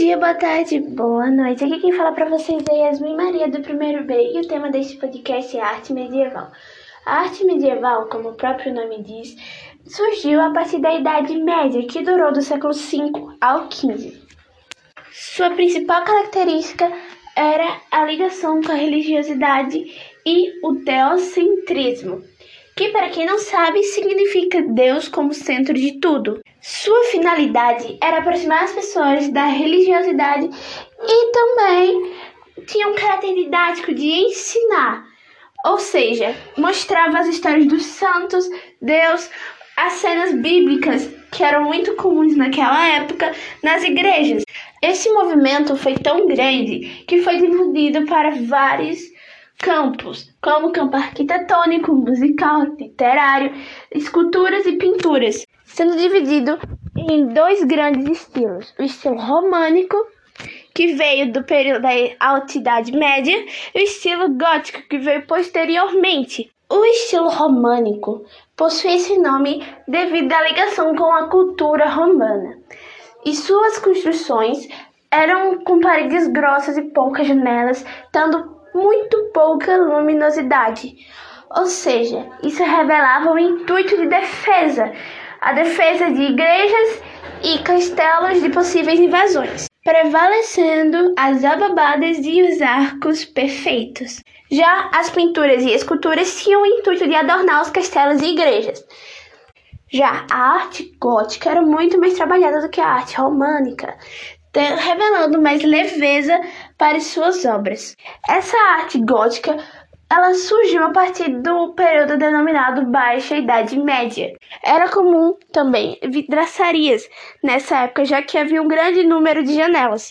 dia, boa tarde, boa noite. Aqui quem fala para vocês é Yasmin Maria do primeiro B e o tema deste podcast é arte medieval. A arte medieval, como o próprio nome diz, surgiu a partir da Idade Média, que durou do século V ao XV. Sua principal característica era a ligação com a religiosidade e o teocentrismo, que, para quem não sabe, significa Deus como centro de tudo. Sua finalidade era aproximar as pessoas da religiosidade e também tinha um caráter didático de ensinar, ou seja, mostrava as histórias dos santos, Deus, as cenas bíblicas que eram muito comuns naquela época nas igrejas. Esse movimento foi tão grande que foi dividido para vários campos, como campo arquitetônico, musical, literário, esculturas e pinturas, sendo dividido em dois grandes estilos: o estilo românico, que veio do período da Alta Idade Média, e o estilo gótico, que veio posteriormente. O estilo românico possui esse nome devido à ligação com a cultura romana, e suas construções eram com paredes grossas e poucas janelas, tendo muito pouca luminosidade. Ou seja, isso revelava o intuito de defesa, a defesa de igrejas e castelos de possíveis invasões, prevalecendo as ababadas e os arcos perfeitos. Já as pinturas e esculturas tinham o intuito de adornar os castelos e igrejas. Já a arte gótica era muito mais trabalhada do que a arte românica, revelando mais leveza para suas obras. Essa arte gótica ela surgiu a partir do período denominado Baixa Idade Média. Era comum também vidraçarias nessa época, já que havia um grande número de janelas.